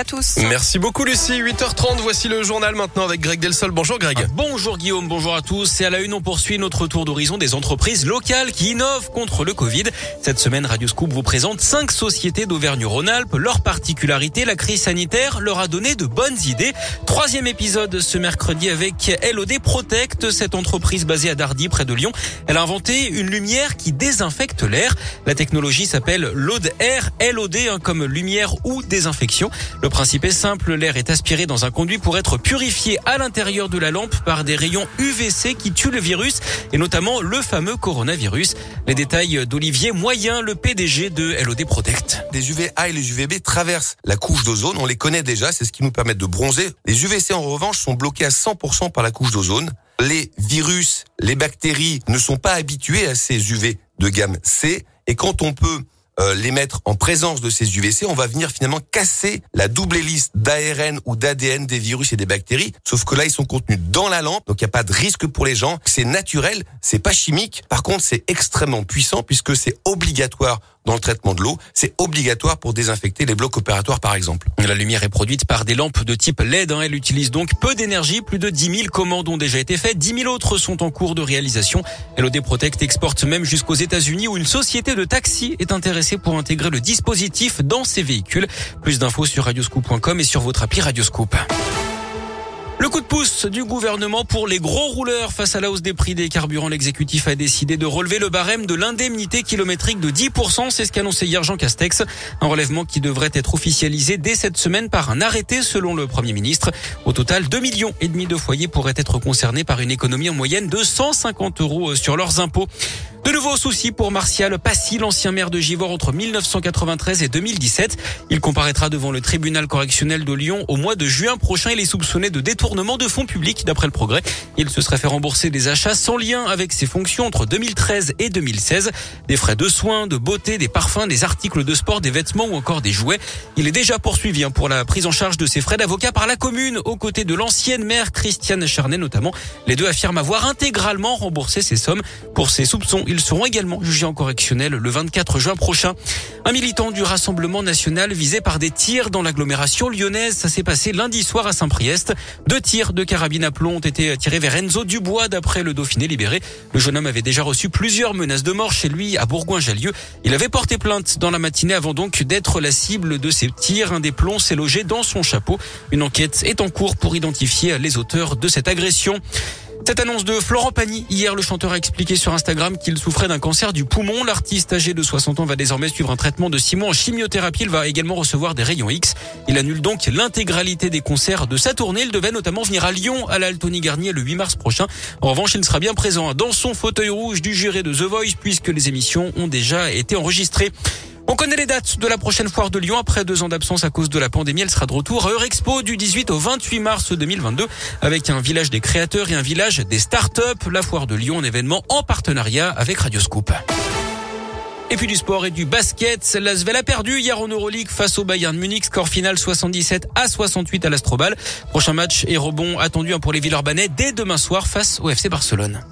à tous. Merci beaucoup Lucie. 8h30, voici le journal maintenant avec Greg Delsol. Bonjour Greg. Ah, bonjour Guillaume, bonjour à tous. C'est à la une, on poursuit notre tour d'horizon des entreprises locales qui innovent contre le Covid. Cette semaine, Radio Scoop vous présente cinq sociétés d'Auvergne-Rhône-Alpes. Leur particularité, la crise sanitaire leur a donné de bonnes idées. Troisième épisode ce mercredi avec LOD Protect, cette entreprise basée à Dardy près de Lyon. Elle a inventé une lumière qui désinfecte l'air. La technologie s'appelle Load Air, LOD hein, comme lumière ou désinfection. Le principe est simple, l'air est aspiré dans un conduit pour être purifié à l'intérieur de la lampe par des rayons UVC qui tuent le virus et notamment le fameux coronavirus. Les détails d'Olivier Moyen, le PDG de LOD Protect. Les UVA et les UVB traversent la couche d'ozone, on les connaît déjà, c'est ce qui nous permet de bronzer. Les UVC en revanche sont bloqués à 100% par la couche d'ozone. Les virus, les bactéries ne sont pas habitués à ces UV de gamme C et quand on peut euh, les mettre en présence de ces UVC, on va venir finalement casser la double hélice d'ARN ou d'ADN des virus et des bactéries. Sauf que là, ils sont contenus dans la lampe, donc il n'y a pas de risque pour les gens. C'est naturel, c'est pas chimique. Par contre, c'est extrêmement puissant puisque c'est obligatoire dans le traitement de l'eau. C'est obligatoire pour désinfecter les blocs opératoires, par exemple. La lumière est produite par des lampes de type LED. Hein. Elle utilise donc peu d'énergie. Plus de 10 000 commandes ont déjà été faites. 10 000 autres sont en cours de réalisation. LOD Protect exporte même jusqu'aux États-Unis où une société de taxi est intéressée pour intégrer le dispositif dans ses véhicules. Plus d'infos sur radioscoop.com et sur votre appli Radioscoop. Le coup de pouce du gouvernement pour les gros rouleurs face à la hausse des prix des carburants. L'exécutif a décidé de relever le barème de l'indemnité kilométrique de 10%. C'est ce qu'annonçait hier Jean Castex. Un relèvement qui devrait être officialisé dès cette semaine par un arrêté selon le Premier ministre. Au total, 2 millions et demi de foyers pourraient être concernés par une économie en moyenne de 150 euros sur leurs impôts. De nouveaux soucis pour Martial Passy, l'ancien maire de Givor entre 1993 et 2017. Il comparaîtra devant le tribunal correctionnel de Lyon au mois de juin prochain. Il est soupçonné de détournement de fonds publics d'après le progrès. Il se serait fait rembourser des achats sans lien avec ses fonctions entre 2013 et 2016. Des frais de soins, de beauté, des parfums, des articles de sport, des vêtements ou encore des jouets. Il est déjà poursuivi hein, pour la prise en charge de ses frais d'avocat par la commune aux côtés de l'ancienne maire Christiane Charnet notamment. Les deux affirment avoir intégralement remboursé ces sommes. Pour ces soupçons, ils seront également jugés en correctionnel le 24 juin prochain. Un militant du Rassemblement national visé par des tirs dans l'agglomération lyonnaise. Ça s'est passé lundi soir à Saint-Priest. Deux tirs de carabine à plomb ont été tirés vers Enzo Dubois d'après le Dauphiné libéré. Le jeune homme avait déjà reçu plusieurs menaces de mort chez lui à Bourgoin-Jallieu. Il avait porté plainte dans la matinée avant donc d'être la cible de ces tirs. Un des plombs s'est logé dans son chapeau. Une enquête est en cours pour identifier les auteurs de cette agression. Cette annonce de Florent Pagny. Hier, le chanteur a expliqué sur Instagram qu'il souffrait d'un cancer du poumon. L'artiste âgé de 60 ans va désormais suivre un traitement de 6 mois en chimiothérapie. Il va également recevoir des rayons X. Il annule donc l'intégralité des concerts de sa tournée. Il devait notamment venir à Lyon, à l'Altony Garnier, le 8 mars prochain. En revanche, il sera bien présent dans son fauteuil rouge du juré de The Voice puisque les émissions ont déjà été enregistrées. On connaît les dates de la prochaine foire de Lyon. Après deux ans d'absence à cause de la pandémie, elle sera de retour à Eurexpo du 18 au 28 mars 2022 avec un village des créateurs et un village des startups. La foire de Lyon, un événement en partenariat avec Radioscoop. Et puis du sport et du basket. L'Asvel a perdu hier en Euroleague face au Bayern Munich. Score final 77 à 68 à l'Astrobal. Prochain match et rebond attendu pour les Villeurbanais dès demain soir face au FC Barcelone.